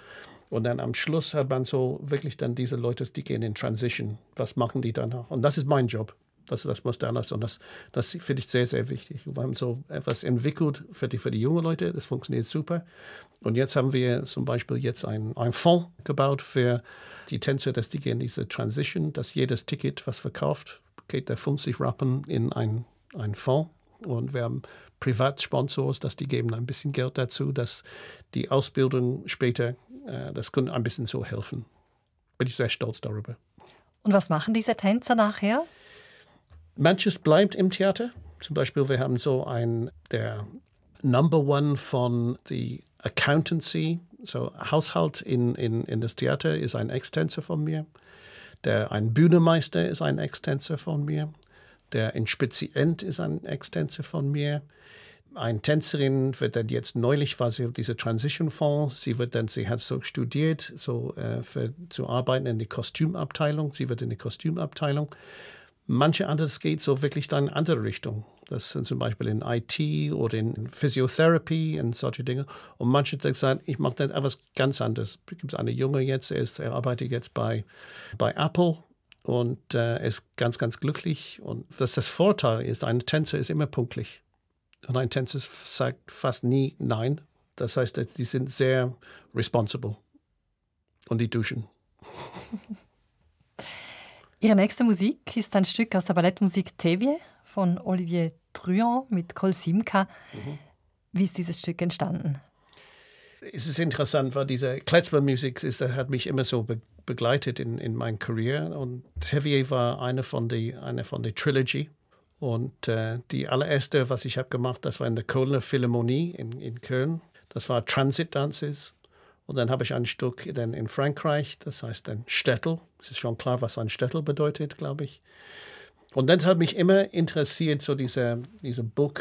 [SPEAKER 3] Und dann am Schluss hat man so wirklich dann diese Leute, die gehen in Transition. Was machen die danach? Und das ist mein Job. Das, das muss dann und das, das finde ich sehr, sehr wichtig. Wir haben so etwas entwickelt für die, für die jungen Leute, das funktioniert super. Und jetzt haben wir zum Beispiel jetzt einen Fonds gebaut für die Tänzer, dass die gehen diese Transition, dass jedes Ticket, was verkauft, geht der 50 Rappen in ein, ein Fonds. Und wir haben Privatsponsors, dass die geben ein bisschen Geld dazu, dass die Ausbildung später, äh, das kann ein bisschen so helfen. Bin ich sehr stolz darüber.
[SPEAKER 2] Und was machen diese Tänzer nachher?
[SPEAKER 3] Manches bleibt im Theater. Zum Beispiel, wir haben so ein, der Number One von the Accountancy, so Haushalt in, in, in das Theater ist ein Ex-Tänzer von mir. Der, ein Bühnemeister ist ein Ex-Tänzer von mir. Der Inspizient ist ein Ex-Tänzer von mir eine Tänzerin wird dann jetzt neulich war sie diese Transition Fonds. Sie wird dann, sie hat so studiert, so äh, für, zu arbeiten in die Kostümabteilung. Sie wird in die Kostümabteilung. Manche anderes geht so wirklich dann in andere Richtung. Das sind zum Beispiel in IT oder in Physiotherapie und solche Dinge. Und manche sagen, ich mache dann etwas ganz anderes. Es gibt eine Junge jetzt, er, ist, er arbeitet jetzt bei, bei Apple und äh, ist ganz, ganz glücklich. Und das, das Vorteil ist, ein Tänzer ist immer pünktlich. Und ein Tänzer sagt fast nie Nein. Das heißt, die sind sehr responsible. Und die duschen. *laughs*
[SPEAKER 2] Ihre nächste Musik ist ein Stück aus der Ballettmusik Tevye von Olivier Truand mit Kol Simka. Mhm. Wie ist dieses Stück entstanden?
[SPEAKER 3] Es ist interessant, weil diese Kletzmer-Musik hat mich immer so be begleitet in, in meiner Karriere. Und Tevye war eine von der eine von der Trilogy. Und äh, die allererste, was ich habe gemacht, das war in der Kölner Philharmonie in, in Köln. Das war Transit Dances. Und dann habe ich ein Stück dann in Frankreich, das heißt ein Städtel. Es ist schon klar, was ein Städtel bedeutet, glaube ich. Und dann hat mich immer interessiert, so diese, diese Buch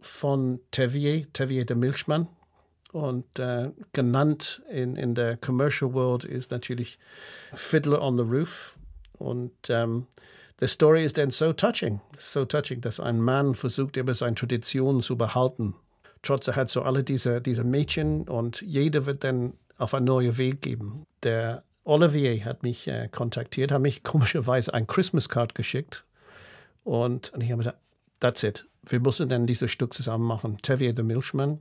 [SPEAKER 3] von Tevier, Tevier der Milchmann. Und äh, genannt in, in der Commercial World ist natürlich Fiddler on the Roof. Und ähm, The story is then so touching, so touching, dass ein Mann versucht, immer seine Tradition zu behalten. Trotz er hat so alle diese, diese Mädchen und jeder wird dann auf einen neuen Weg geben. Der Olivier hat mich äh, kontaktiert, hat mich *laughs* komischerweise ein Christmas Card geschickt und, und ich habe gesagt, that's it. Wir müssen dann dieses Stück zusammen machen. Tevier the Milchman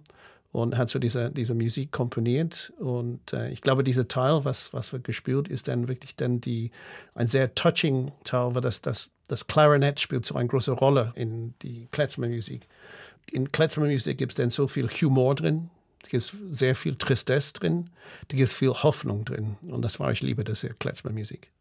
[SPEAKER 3] und hat so diese, diese Musik komponiert. Und äh, ich glaube, dieser Teil, was, was wir gespielt, ist dann wirklich dann die, ein sehr touching Teil, weil das, das, das Klarinett spielt so eine große Rolle in die Klezmer-Musik. In Klezmer-Musik gibt es dann so viel Humor drin, da gibt sehr viel Tristesse drin, da gibt viel Hoffnung drin. Und das war ich liebe, das Klezmer-Musik.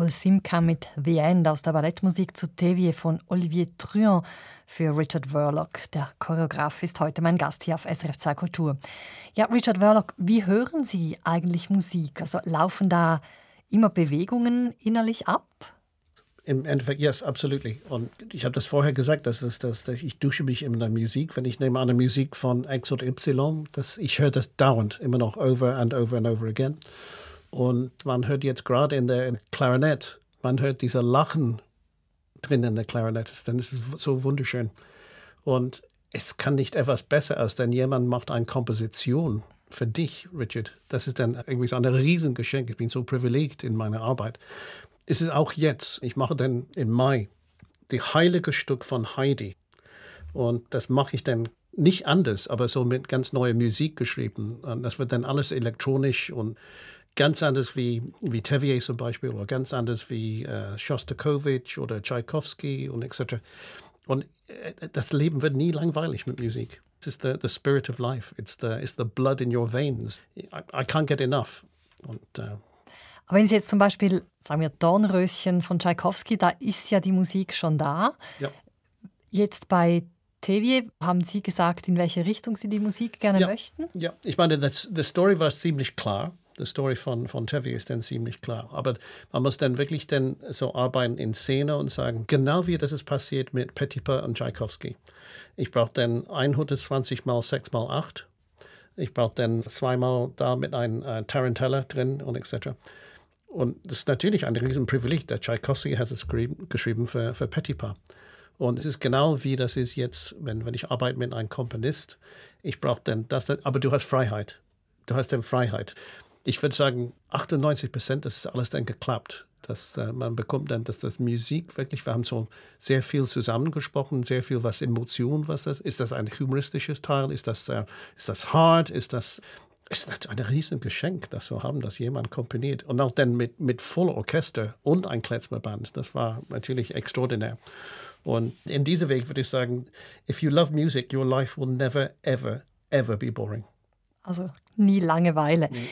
[SPEAKER 2] Cole Simca mit The End aus der Ballettmusik zu Tevier von Olivier Truand für Richard Verloc. Der Choreograf ist heute mein Gast hier auf SRF 2 Kultur. Ja, Richard Verloc, wie hören Sie eigentlich Musik? Also laufen da immer Bewegungen innerlich ab?
[SPEAKER 3] Im Endeffekt, yes, absolutely. Und ich habe das vorher gesagt, das, dass, dass ich dusche mich in der Musik. Wenn ich nehme eine Musik von X oder Y, das, ich höre das dauernd, immer noch over and over and over again. Und man hört jetzt gerade in der Klarinett, man hört dieser Lachen drin in der Klarinett, dann ist es so wunderschön. Und es kann nicht etwas besser als denn jemand macht eine Komposition für dich, Richard. Das ist dann irgendwie so ein Riesengeschenk. Ich bin so privilegiert in meiner Arbeit. Es ist auch jetzt, ich mache dann im Mai die heilige Stück von Heidi. Und das mache ich dann nicht anders, aber so mit ganz neuer Musik geschrieben. Und das wird dann alles elektronisch und ganz anders wie, wie Tevier zum Beispiel oder ganz anders wie äh, Shostakovich oder Tchaikovsky und etc. Und äh, das Leben wird nie langweilig mit Musik. Es ist the, the spirit of life. It's the, it's the blood in your veins. I, I can't get enough. Und, äh,
[SPEAKER 2] aber wenn Sie jetzt zum Beispiel, sagen wir, Dornröschen von Tchaikovsky, da ist ja die Musik schon da.
[SPEAKER 3] Ja.
[SPEAKER 2] Jetzt bei Tevier, haben Sie gesagt, in welche Richtung Sie die Musik gerne
[SPEAKER 3] ja.
[SPEAKER 2] möchten?
[SPEAKER 3] Ja, ich meine, das, die Story war ziemlich klar die Story von, von Tevi ist dann ziemlich klar. Aber man muss dann wirklich dann so arbeiten in Szene und sagen, genau wie das ist passiert mit Petipa und Tchaikovsky. Ich brauche dann 120 mal 6 mal 8. Ich brauche dann zweimal da mit einem äh, Tarantella drin und etc. Und das ist natürlich ein Riesenprivileg. Der Tchaikovsky hat es geschrieben, für, für Petipa. Und es ist genau wie das ist jetzt, wenn, wenn ich arbeite mit einem Komponist. Ich brauche dann das, aber du hast Freiheit. Du hast dann Freiheit ich würde sagen, 98 Prozent, das ist alles dann geklappt. Dass äh, man bekommt dann, dass das Musik wirklich, wir haben so sehr viel zusammengesprochen, sehr viel was Emotion, was das ist. das ein humoristisches Teil? Ist das, äh, ist das hart? Ist das, ist das ein riesen Geschenk, das zu haben, dass jemand komponiert. Und auch dann mit, mit voller Orchester und ein Kletzmerband. Das war natürlich extraordinär. Und in diesem Weg würde ich sagen, if you love music, your life will never, ever, ever be boring.
[SPEAKER 2] Also nie Langeweile. Nee.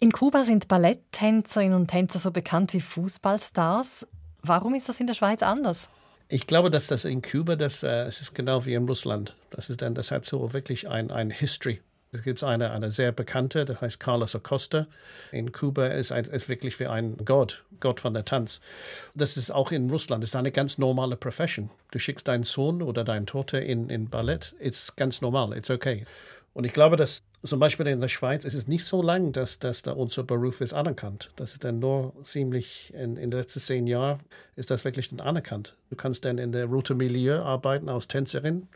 [SPEAKER 2] In Kuba sind Balletttänzerinnen und Tänzer so bekannt wie Fußballstars. Warum ist das in der Schweiz anders?
[SPEAKER 3] Ich glaube, dass das in Kuba, das, äh, es ist genau wie in Russland. Das, ist dann, das hat so wirklich ein, ein History. Es gibt eine, eine sehr bekannte, das heißt Carlos Acosta. In Kuba ist ist wirklich wie ein Gott, Gott von der Tanz. Das ist auch in Russland, das ist eine ganz normale Profession. Du schickst deinen Sohn oder deine Tochter in, in Ballett, ist ganz normal, it's okay. Und ich glaube, dass zum Beispiel in der Schweiz ist es nicht so lang, dass, dass da unser Beruf ist anerkannt. Das ist dann nur ziemlich in, in den letzten zehn Jahren ist das wirklich anerkannt. Du kannst dann in der Route Milieu arbeiten als Tänzerin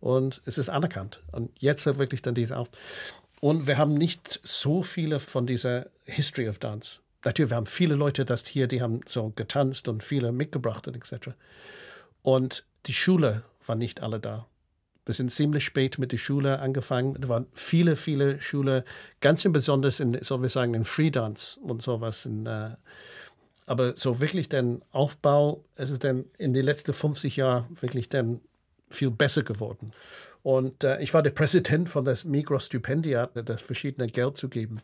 [SPEAKER 3] und es ist anerkannt. Und jetzt wirklich dann diese auf. Und wir haben nicht so viele von dieser History of Dance. Natürlich, wir haben viele Leute, das hier, die haben so getanzt und viele mitgebracht und etc. Und die Schule war nicht alle da. Wir sind ziemlich spät mit der Schule angefangen. Da waren viele, viele Schule, ganz besonders in, soll wir sagen, in Freedance und sowas. In, äh, aber so wirklich den Aufbau, es ist dann in den letzten 50 Jahren wirklich dann viel besser geworden. Und äh, ich war der Präsident von das Migros Stipendiat, das verschiedene Geld zu geben.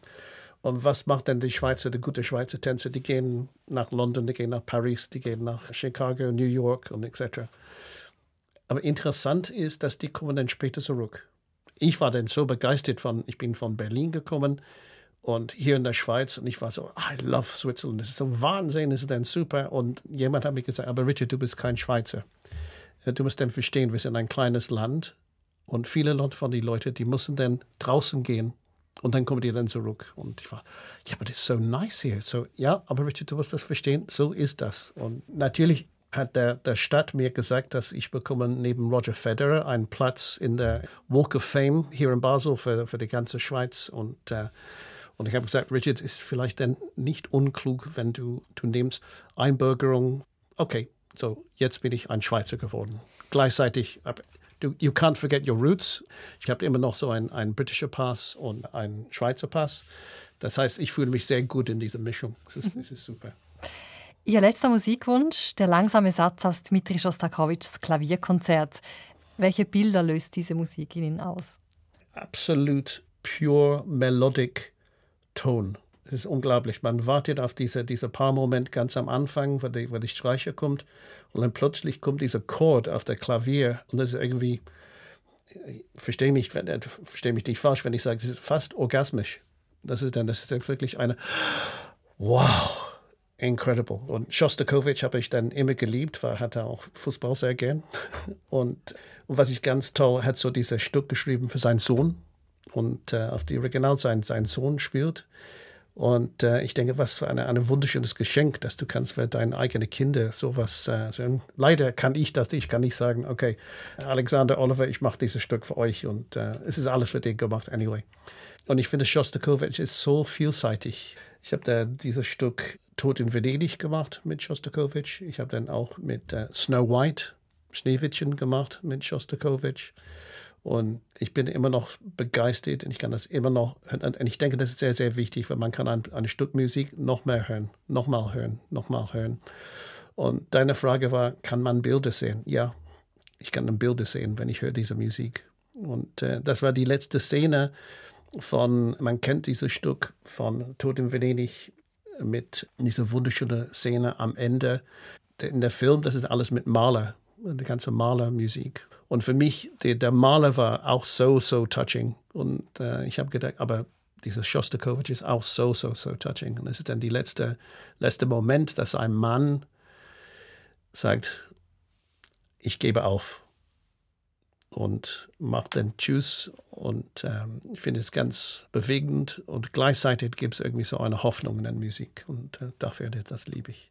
[SPEAKER 3] Und was macht denn die Schweizer, die gute Schweizer Tänzer? Die gehen nach London, die gehen nach Paris, die gehen nach Chicago, New York und etc. Aber interessant ist, dass die kommen dann später zurück. Ich war dann so begeistert von, ich bin von Berlin gekommen und hier in der Schweiz und ich war so, I love Switzerland, das ist so Wahnsinn, das ist dann super. Und jemand hat mir gesagt, aber Richard, du bist kein Schweizer. Du musst dann verstehen, wir sind ein kleines Land und viele von den Leuten, die müssen dann draußen gehen und dann kommen die dann zurück. Und ich war, ja, aber das ist so nice hier. So, ja, aber Richard, du musst das verstehen, so ist das. Und natürlich hat der, der Stadt mir gesagt, dass ich bekomme neben Roger Federer einen Platz in der Walk of Fame hier in Basel für, für die ganze Schweiz. Und, äh, und ich habe gesagt, Richard, ist vielleicht dann nicht unklug, wenn du, du nimmst Einbürgerung. Okay, so jetzt bin ich ein Schweizer geworden. Gleichzeitig, du, you can't forget your roots. Ich habe immer noch so einen, einen britischen Pass und einen Schweizer Pass. Das heißt, ich fühle mich sehr gut in dieser Mischung. Es ist, ist super. *laughs*
[SPEAKER 2] Ihr letzter Musikwunsch, der langsame Satz aus Dmitri Shostakovichs Klavierkonzert. Welche Bilder löst diese Musik in Ihnen aus?
[SPEAKER 3] Absolut pure melodic tone. Es ist unglaublich. Man wartet auf diese, diese paar Momente ganz am Anfang, wo die, wo die Streicher kommt. Und dann plötzlich kommt dieser Chord auf der Klavier. Und das ist irgendwie, verstehe mich, verstehe mich nicht falsch, wenn ich sage, es ist fast orgasmisch. Das ist dann, das ist dann wirklich eine, wow, incredible. Und Shostakovich habe ich dann immer geliebt, weil er hatte auch Fußball sehr gern. Und, und was ich ganz toll, hat so dieses Stück geschrieben für seinen Sohn. Und äh, auf die Original sein, sein Sohn spielt. Und äh, ich denke, was für eine, ein wunderschönes Geschenk, dass du kannst für deine eigenen Kinder sowas äh, sagen. Leider kann ich das, ich kann nicht sagen, okay, Alexander Oliver, ich mache dieses Stück für euch und äh, es ist alles für dich gemacht, anyway. Und ich finde, Shostakovich ist so vielseitig. Ich habe dieses Stück Tod in Venedig gemacht mit Shostakovich. Ich habe dann auch mit äh, Snow White, Schneewittchen gemacht mit Shostakovich. Und ich bin immer noch begeistert und ich kann das immer noch hören. Und ich denke, das ist sehr, sehr wichtig, weil man kann ein, ein Stück Musik noch mehr hören, nochmal hören, nochmal hören. Und deine Frage war, kann man Bilder sehen? Ja, ich kann Bilder sehen, wenn ich höre diese Musik. Und äh, das war die letzte Szene von, man kennt dieses Stück von Tod in Venedig mit dieser wunderschönen Szene am Ende. In der Film, das ist alles mit Maler, die ganze Malermusik. Und für mich, der, der Maler war auch so, so touching. Und äh, ich habe gedacht, aber dieser Shostakovich ist auch so, so, so touching. Und das ist dann der letzte, letzte Moment, dass ein Mann sagt, ich gebe auf und macht dann Tschüss. Und ähm, ich finde es ganz bewegend und gleichzeitig gibt es irgendwie so eine Hoffnung in der Musik. Und äh, dafür, das liebe ich.